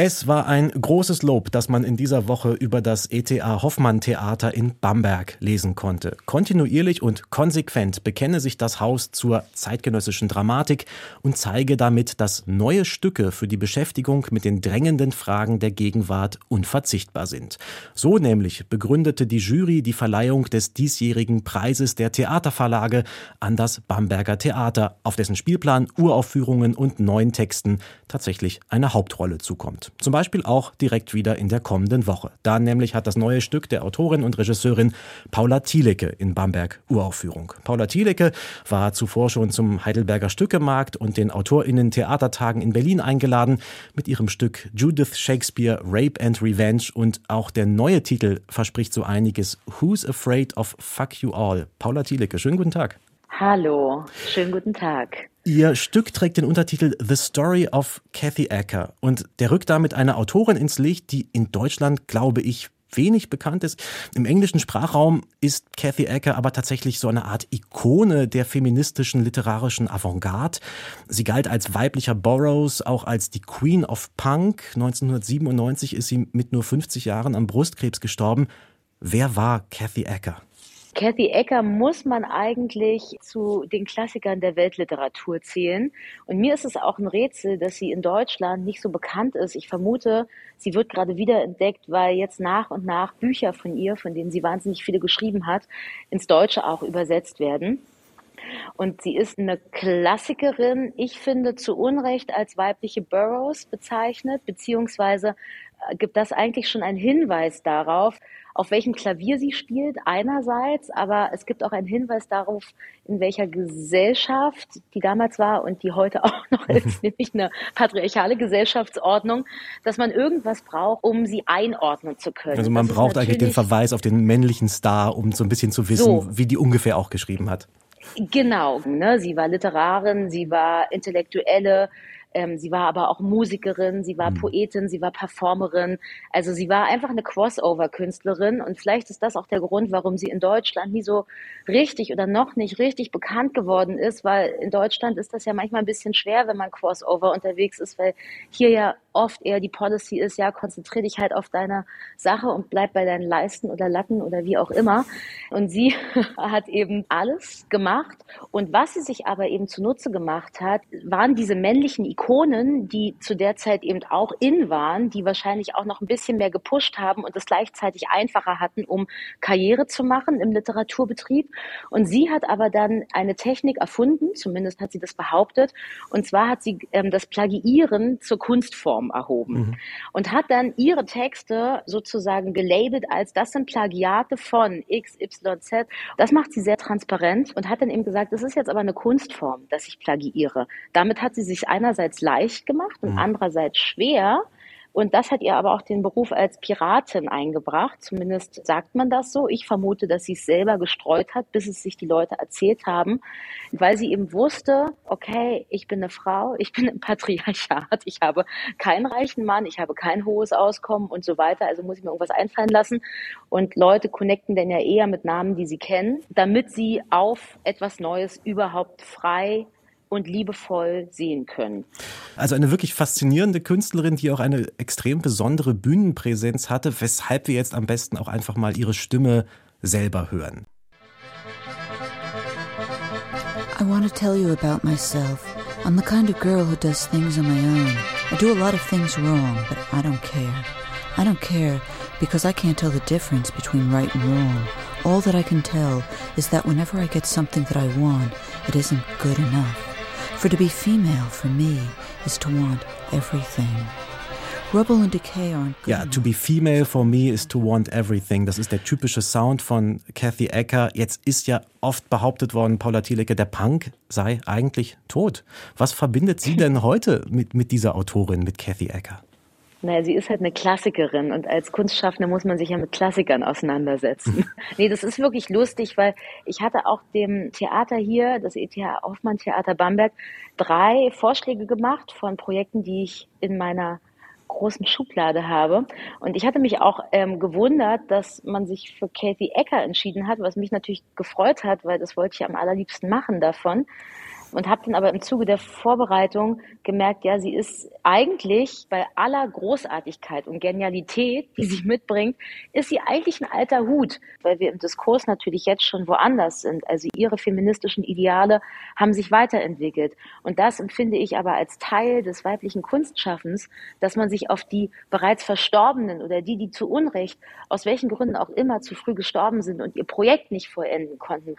es war ein großes Lob, dass man in dieser Woche über das ETA Hoffmann Theater in Bamberg lesen konnte. Kontinuierlich und konsequent bekenne sich das Haus zur zeitgenössischen Dramatik und zeige damit, dass neue Stücke für die Beschäftigung mit den drängenden Fragen der Gegenwart unverzichtbar sind. So nämlich begründete die Jury die Verleihung des diesjährigen Preises der Theaterverlage an das Bamberger Theater, auf dessen Spielplan, Uraufführungen und neuen Texten tatsächlich eine Hauptrolle zukommt. Zum Beispiel auch direkt wieder in der kommenden Woche. Da nämlich hat das neue Stück der Autorin und Regisseurin Paula Thielecke in Bamberg Uraufführung. Paula Thielecke war zuvor schon zum Heidelberger Stückemarkt und den AutorInnen Theatertagen in Berlin eingeladen mit ihrem Stück Judith Shakespeare Rape and Revenge und auch der neue Titel verspricht so einiges Who's Afraid of Fuck You All? Paula Thielecke, schönen guten Tag. Hallo, schönen guten Tag. Ihr Stück trägt den Untertitel The Story of Kathy Acker und der rückt damit eine Autorin ins Licht, die in Deutschland, glaube ich, wenig bekannt ist. Im englischen Sprachraum ist Kathy Acker aber tatsächlich so eine Art Ikone der feministischen literarischen Avantgarde. Sie galt als weiblicher Burroughs, auch als die Queen of Punk. 1997 ist sie mit nur 50 Jahren am Brustkrebs gestorben. Wer war Kathy Acker? Kathy Ecker muss man eigentlich zu den Klassikern der Weltliteratur zählen. Und mir ist es auch ein Rätsel, dass sie in Deutschland nicht so bekannt ist. Ich vermute, sie wird gerade wieder entdeckt, weil jetzt nach und nach Bücher von ihr, von denen sie wahnsinnig viele geschrieben hat, ins Deutsche auch übersetzt werden. Und sie ist eine Klassikerin, ich finde zu Unrecht als weibliche Burroughs bezeichnet, beziehungsweise gibt das eigentlich schon einen Hinweis darauf, auf welchem Klavier sie spielt, einerseits, aber es gibt auch einen Hinweis darauf, in welcher Gesellschaft die damals war und die heute auch noch ist, nämlich eine patriarchale Gesellschaftsordnung, dass man irgendwas braucht, um sie einordnen zu können. Also man das braucht eigentlich den Verweis auf den männlichen Star, um so ein bisschen zu wissen, so. wie die ungefähr auch geschrieben hat. Genau, ne? sie war Literarin, sie war Intellektuelle, ähm, sie war aber auch Musikerin, sie war mhm. Poetin, sie war Performerin. Also sie war einfach eine Crossover-Künstlerin und vielleicht ist das auch der Grund, warum sie in Deutschland nie so richtig oder noch nicht richtig bekannt geworden ist, weil in Deutschland ist das ja manchmal ein bisschen schwer, wenn man Crossover unterwegs ist, weil hier ja oft eher die Policy ist, ja, konzentrier dich halt auf deine Sache und bleib bei deinen Leisten oder Latten oder wie auch immer. Und sie hat eben alles gemacht. Und was sie sich aber eben zunutze gemacht hat, waren diese männlichen Ikonen, die zu der Zeit eben auch in waren, die wahrscheinlich auch noch ein bisschen mehr gepusht haben und es gleichzeitig einfacher hatten, um Karriere zu machen im Literaturbetrieb. Und sie hat aber dann eine Technik erfunden, zumindest hat sie das behauptet, und zwar hat sie ähm, das Plagiieren zur Kunstform erhoben mhm. und hat dann ihre Texte sozusagen gelabelt als das sind Plagiate von XYZ. Das macht sie sehr transparent und hat dann eben gesagt, das ist jetzt aber eine Kunstform, dass ich plagiiere. Damit hat sie sich einerseits einerseits leicht gemacht und mhm. andererseits schwer. Und das hat ihr aber auch den Beruf als Piratin eingebracht. Zumindest sagt man das so. Ich vermute, dass sie es selber gestreut hat, bis es sich die Leute erzählt haben, weil sie eben wusste, okay, ich bin eine Frau, ich bin im Patriarchat, ich habe keinen reichen Mann, ich habe kein hohes Auskommen und so weiter. Also muss ich mir irgendwas einfallen lassen. Und Leute connecten dann ja eher mit Namen, die sie kennen, damit sie auf etwas Neues überhaupt frei und liebevoll sehen können. Also eine wirklich faszinierende Künstlerin, die auch eine extrem besondere Bühnenpräsenz hatte, weshalb wir jetzt am besten auch einfach mal ihre Stimme selber hören. I want to tell you about myself. I'm the kind of girl who does things on my own. I do a lot of things wrong, but I don't care. I don't care because I can't tell the difference between right and wrong. All that I can tell is that whenever I get something that I want, it isn't good enough. For to be female for me is to want everything. Rubble and decay aren't good Ja, to be female for me is to want everything. Das ist der typische Sound von Kathy Ecker. Jetzt ist ja oft behauptet worden, Paula Thielecke, der Punk sei eigentlich tot. Was verbindet sie denn heute mit, mit dieser Autorin, mit Kathy Ecker? Naja, sie ist halt eine Klassikerin und als Kunstschaffende muss man sich ja mit Klassikern auseinandersetzen. nee, das ist wirklich lustig, weil ich hatte auch dem Theater hier, das ETH Hoffmann Theater Bamberg, drei Vorschläge gemacht von Projekten, die ich in meiner großen Schublade habe. Und ich hatte mich auch ähm, gewundert, dass man sich für Kathy Ecker entschieden hat, was mich natürlich gefreut hat, weil das wollte ich am allerliebsten machen davon und habe dann aber im Zuge der Vorbereitung gemerkt, ja, sie ist eigentlich bei aller Großartigkeit und Genialität, die sie mitbringt, ist sie eigentlich ein alter Hut, weil wir im Diskurs natürlich jetzt schon woanders sind. Also ihre feministischen Ideale haben sich weiterentwickelt. Und das empfinde ich aber als Teil des weiblichen Kunstschaffens, dass man sich auf die bereits Verstorbenen oder die, die zu Unrecht, aus welchen Gründen auch immer zu früh gestorben sind und ihr Projekt nicht vollenden konnten,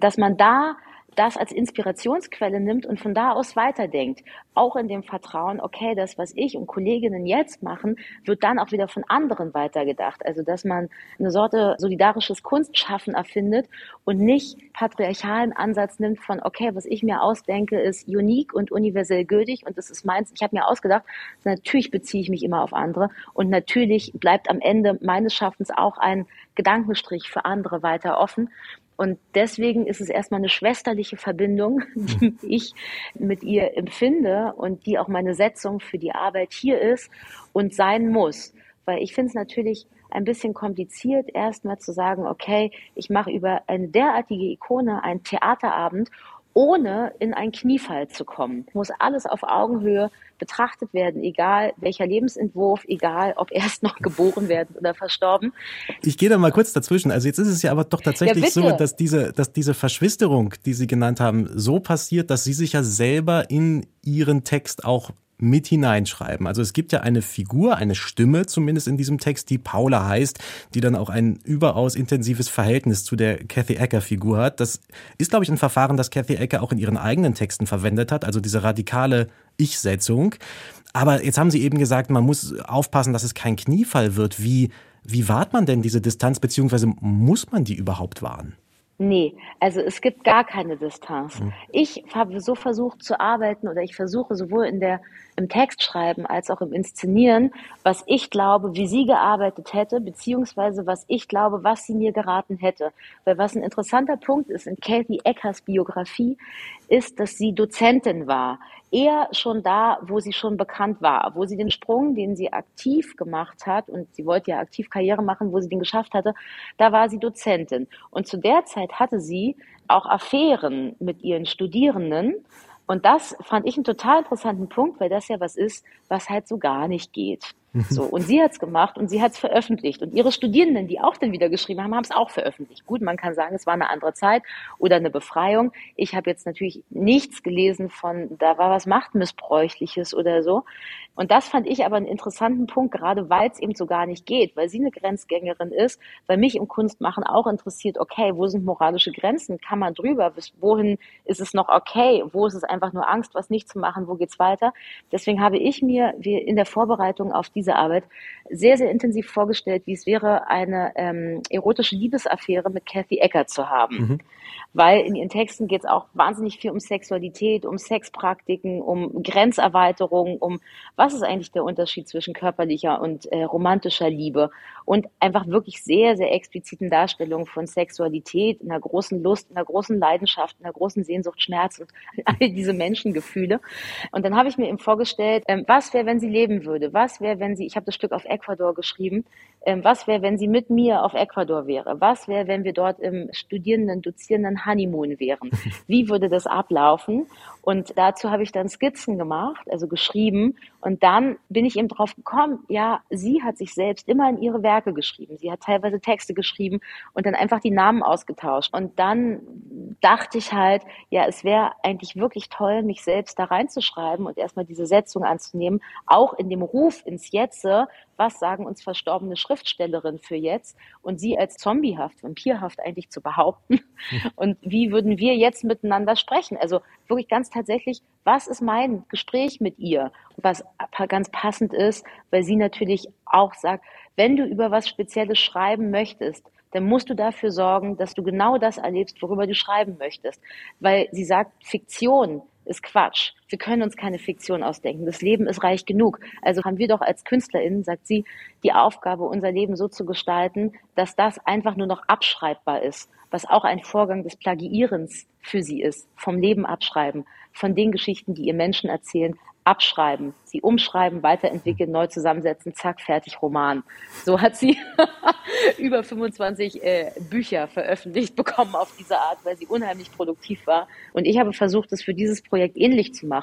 dass man da das als Inspirationsquelle nimmt und von da aus weiterdenkt. Auch in dem Vertrauen, okay, das, was ich und Kolleginnen jetzt machen, wird dann auch wieder von anderen weitergedacht. Also, dass man eine Sorte solidarisches Kunstschaffen erfindet und nicht patriarchalen Ansatz nimmt von, okay, was ich mir ausdenke, ist unique und universell gültig und das ist meins. Ich habe mir ausgedacht, natürlich beziehe ich mich immer auf andere und natürlich bleibt am Ende meines Schaffens auch ein Gedankenstrich für andere weiter offen. Und deswegen ist es erstmal eine schwesterliche Verbindung, die ich mit ihr empfinde und die auch meine Setzung für die Arbeit hier ist und sein muss. Weil ich finde es natürlich ein bisschen kompliziert, erstmal zu sagen, okay, ich mache über eine derartige Ikone einen Theaterabend ohne in einen Kniefall zu kommen. Muss alles auf Augenhöhe betrachtet werden, egal welcher Lebensentwurf, egal ob erst noch geboren werden oder verstorben. Ich gehe da mal kurz dazwischen. Also jetzt ist es ja aber doch tatsächlich ja, so, dass diese, dass diese Verschwisterung, die Sie genannt haben, so passiert, dass Sie sich ja selber in Ihren Text auch mit hineinschreiben. Also es gibt ja eine Figur, eine Stimme zumindest in diesem Text, die Paula heißt, die dann auch ein überaus intensives Verhältnis zu der Kathy Ecker-Figur hat. Das ist, glaube ich, ein Verfahren, das Kathy Ecker auch in ihren eigenen Texten verwendet hat, also diese radikale Ich-Setzung. Aber jetzt haben Sie eben gesagt, man muss aufpassen, dass es kein Kniefall wird. Wie, wie wahrt man denn diese Distanz, beziehungsweise muss man die überhaupt wahren? Nee, also es gibt gar keine Distanz. Mhm. Ich habe so versucht zu arbeiten oder ich versuche sowohl in der, im Textschreiben als auch im Inszenieren, was ich glaube, wie sie gearbeitet hätte, beziehungsweise was ich glaube, was sie mir geraten hätte. Weil was ein interessanter Punkt ist in Kathy Eckers Biografie, ist, dass sie Dozentin war eher schon da, wo sie schon bekannt war, wo sie den Sprung, den sie aktiv gemacht hat, und sie wollte ja aktiv Karriere machen, wo sie den geschafft hatte, da war sie Dozentin. Und zu der Zeit hatte sie auch Affären mit ihren Studierenden. Und das fand ich einen total interessanten Punkt, weil das ja was ist, was halt so gar nicht geht. So, und sie hat's gemacht und sie hat's veröffentlicht. Und ihre Studierenden, die auch dann wieder geschrieben haben, haben es auch veröffentlicht. Gut, man kann sagen, es war eine andere Zeit oder eine Befreiung. Ich habe jetzt natürlich nichts gelesen von, da war was Machtmissbräuchliches oder so. Und das fand ich aber einen interessanten Punkt, gerade weil es eben so gar nicht geht, weil sie eine Grenzgängerin ist, weil mich im Kunstmachen auch interessiert, okay, wo sind moralische Grenzen? Kann man drüber? Bis wohin ist es noch okay? Wo ist es einfach nur Angst, was nicht zu machen? Wo geht's weiter? Deswegen habe ich mir in der Vorbereitung auf diese Arbeit sehr, sehr intensiv vorgestellt, wie es wäre, eine ähm, erotische Liebesaffäre mit Kathy Ecker zu haben. Mhm. Weil in ihren Texten geht es auch wahnsinnig viel um Sexualität, um Sexpraktiken, um Grenzerweiterung, um was ist eigentlich der Unterschied zwischen körperlicher und äh, romantischer Liebe und einfach wirklich sehr, sehr expliziten Darstellungen von Sexualität, in einer großen Lust, in einer großen Leidenschaft, in einer großen Sehnsucht, Schmerz und all diese Menschengefühle. Und dann habe ich mir eben vorgestellt, ähm, was wäre, wenn sie leben würde? Was wäre, wenn sie, ich habe das Stück auf Ecuador geschrieben, ähm, was wäre, wenn sie mit mir auf Ecuador wäre? Was wäre, wenn wir dort im Studierenden, Dozierenden Honeymoon wären? Wie würde das ablaufen? Und dazu habe ich dann Skizzen gemacht, also geschrieben. Und dann bin ich eben drauf gekommen, ja, sie hat sich selbst immer in ihre Werke geschrieben. Sie hat teilweise Texte geschrieben und dann einfach die Namen ausgetauscht. Und dann dachte ich halt, ja, es wäre eigentlich wirklich toll, mich selbst da reinzuschreiben und erstmal diese Setzung anzunehmen, auch in dem Ruf ins Jetze, was sagen uns verstorbene Schriftstellerinnen für jetzt und sie als zombiehaft, vampirhaft eigentlich zu behaupten und wie würden wir jetzt miteinander sprechen? Also wirklich ganz tatsächlich, was ist mein Gespräch mit ihr? Was ganz passend ist, weil sie natürlich auch sagt, wenn du über was Spezielles schreiben möchtest, dann musst du dafür sorgen, dass du genau das erlebst, worüber du schreiben möchtest. Weil sie sagt, Fiktion ist Quatsch. Wir können uns keine Fiktion ausdenken. Das Leben ist reich genug. Also haben wir doch als KünstlerInnen, sagt sie, die Aufgabe, unser Leben so zu gestalten, dass das einfach nur noch abschreibbar ist, was auch ein Vorgang des Plagiierens für sie ist, vom Leben abschreiben, von den Geschichten, die ihr Menschen erzählen, abschreiben, sie umschreiben, weiterentwickeln, neu zusammensetzen, zack, fertig, Roman. So hat sie über 25 äh, Bücher veröffentlicht bekommen auf diese Art, weil sie unheimlich produktiv war. Und ich habe versucht, es für dieses Projekt ähnlich zu machen.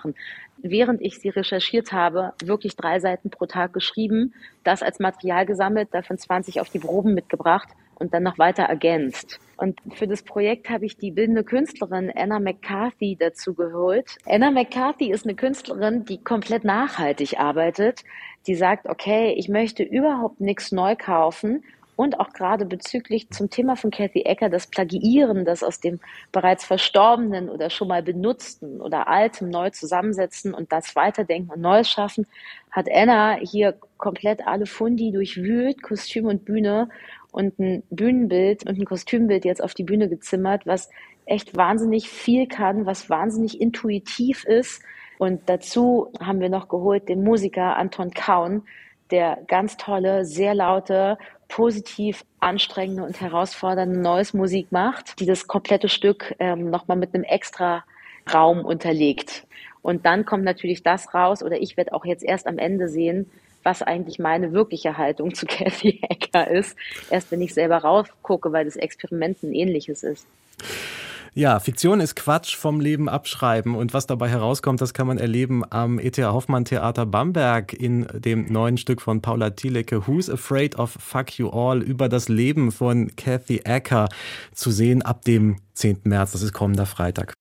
Während ich sie recherchiert habe, wirklich drei Seiten pro Tag geschrieben, das als Material gesammelt, davon 20 auf die Proben mitgebracht und dann noch weiter ergänzt. Und für das Projekt habe ich die bildende Künstlerin Anna McCarthy dazu geholt. Anna McCarthy ist eine Künstlerin, die komplett nachhaltig arbeitet. Die sagt, okay, ich möchte überhaupt nichts neu kaufen und auch gerade bezüglich zum Thema von Kathy Ecker, das Plagiieren, das aus dem bereits Verstorbenen oder schon mal benutzten oder altem neu zusammensetzen und das weiterdenken und Neues schaffen, hat Anna hier komplett alle Fundi durchwühlt, Kostüm und Bühne und ein Bühnenbild und ein Kostümbild jetzt auf die Bühne gezimmert, was echt wahnsinnig viel kann, was wahnsinnig intuitiv ist. Und dazu haben wir noch geholt den Musiker Anton Kaun, der ganz tolle, sehr laute, positiv anstrengende und herausfordernde neues Musik macht, die das komplette Stück ähm, nochmal mit einem extra Raum unterlegt. Und dann kommt natürlich das raus, oder ich werde auch jetzt erst am Ende sehen, was eigentlich meine wirkliche Haltung zu Kathy Hacker ist. Erst wenn ich selber raufgucke, weil das Experiment ein ähnliches ist. Ja, Fiktion ist Quatsch vom Leben abschreiben. Und was dabei herauskommt, das kann man erleben am E.T.A. Hoffmann Theater Bamberg in dem neuen Stück von Paula Thielecke, Who's Afraid of Fuck You All, über das Leben von Kathy Acker zu sehen ab dem 10. März. Das ist kommender Freitag.